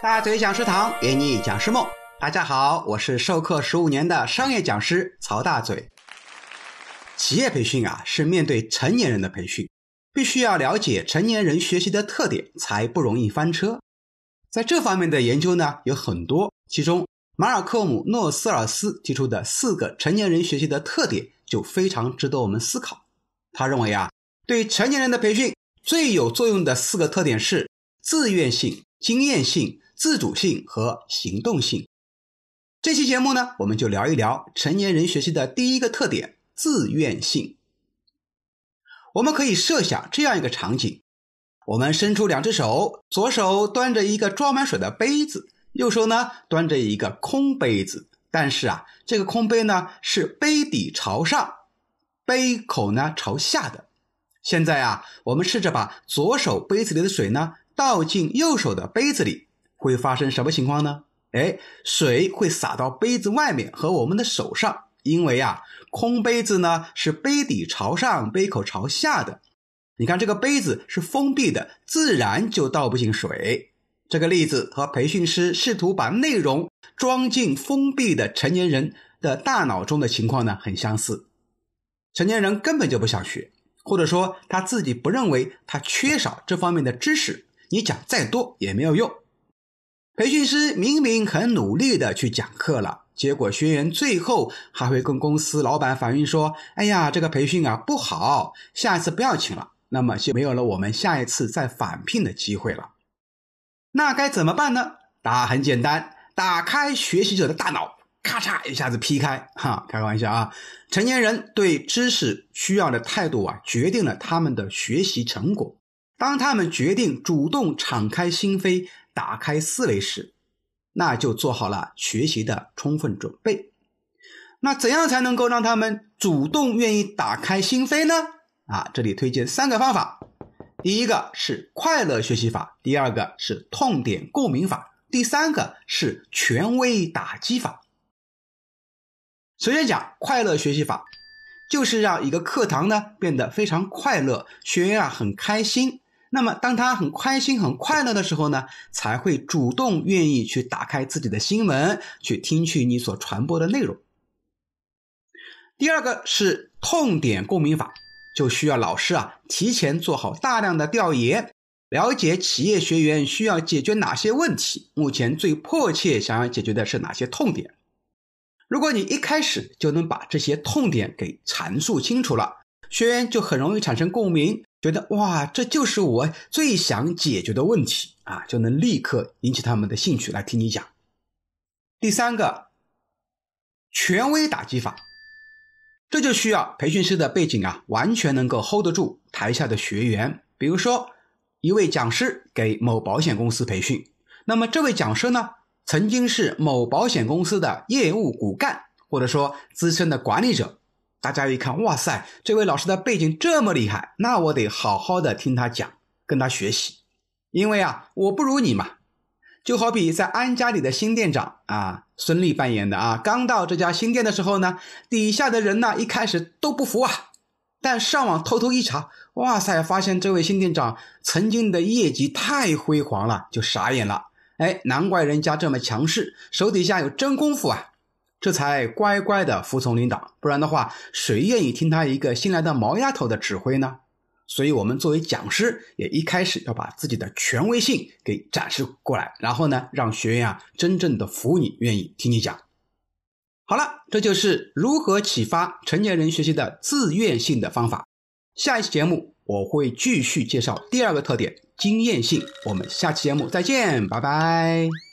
大嘴讲师堂，给你讲师梦。大家好，我是授课十五年的商业讲师曹大嘴。企业培训啊，是面对成年人的培训，必须要了解成年人学习的特点，才不容易翻车。在这方面的研究呢，有很多，其中马尔科姆·诺斯尔斯提出的四个成年人学习的特点，就非常值得我们思考。他认为啊，对成年人的培训最有作用的四个特点是自愿性、经验性。自主性和行动性。这期节目呢，我们就聊一聊成年人学习的第一个特点——自愿性。我们可以设想这样一个场景：我们伸出两只手，左手端着一个装满水的杯子，右手呢端着一个空杯子。但是啊，这个空杯呢是杯底朝上，杯口呢朝下的。现在啊，我们试着把左手杯子里的水呢倒进右手的杯子里。会发生什么情况呢？哎，水会洒到杯子外面和我们的手上，因为啊，空杯子呢是杯底朝上，杯口朝下的。你看这个杯子是封闭的，自然就倒不进水。这个例子和培训师试图把内容装进封闭的成年人的大脑中的情况呢很相似。成年人根本就不想学，或者说他自己不认为他缺少这方面的知识，你讲再多也没有用。培训师明明很努力的去讲课了，结果学员最后还会跟公司老板反映说：“哎呀，这个培训啊不好，下一次不要请了。”那么就没有了我们下一次再返聘的机会了。那该怎么办呢？答案很简单，打开学习者的大脑，咔嚓一下子劈开。哈，开玩笑啊！成年人对知识需要的态度啊，决定了他们的学习成果。当他们决定主动敞开心扉。打开思维时，那就做好了学习的充分准备。那怎样才能够让他们主动愿意打开心扉呢？啊，这里推荐三个方法：第一个是快乐学习法，第二个是痛点共鸣法，第三个是权威打击法。首先讲快乐学习法，就是让一个课堂呢变得非常快乐，学员啊很开心。那么，当他很开心、很快乐的时候呢，才会主动愿意去打开自己的心门，去听取你所传播的内容。第二个是痛点共鸣法，就需要老师啊提前做好大量的调研，了解企业学员需要解决哪些问题，目前最迫切想要解决的是哪些痛点。如果你一开始就能把这些痛点给阐述清楚了，学员就很容易产生共鸣。觉得哇，这就是我最想解决的问题啊，就能立刻引起他们的兴趣来听你讲。第三个，权威打击法，这就需要培训师的背景啊，完全能够 hold 得住台下的学员。比如说，一位讲师给某保险公司培训，那么这位讲师呢，曾经是某保险公司的业务骨干，或者说资深的管理者。大家一看，哇塞，这位老师的背景这么厉害，那我得好好的听他讲，跟他学习。因为啊，我不如你嘛。就好比在安家里的新店长啊，孙俪扮演的啊，刚到这家新店的时候呢，底下的人呢一开始都不服啊，但上网偷偷一查，哇塞，发现这位新店长曾经的业绩太辉煌了，就傻眼了。哎，难怪人家这么强势，手底下有真功夫啊。这才乖乖的服从领导，不然的话，谁愿意听他一个新来的毛丫头的指挥呢？所以，我们作为讲师，也一开始要把自己的权威性给展示过来，然后呢，让学员啊真正的服你，愿意听你讲。好了，这就是如何启发成年人学习的自愿性的方法。下一期节目我会继续介绍第二个特点——经验性。我们下期节目再见，拜拜。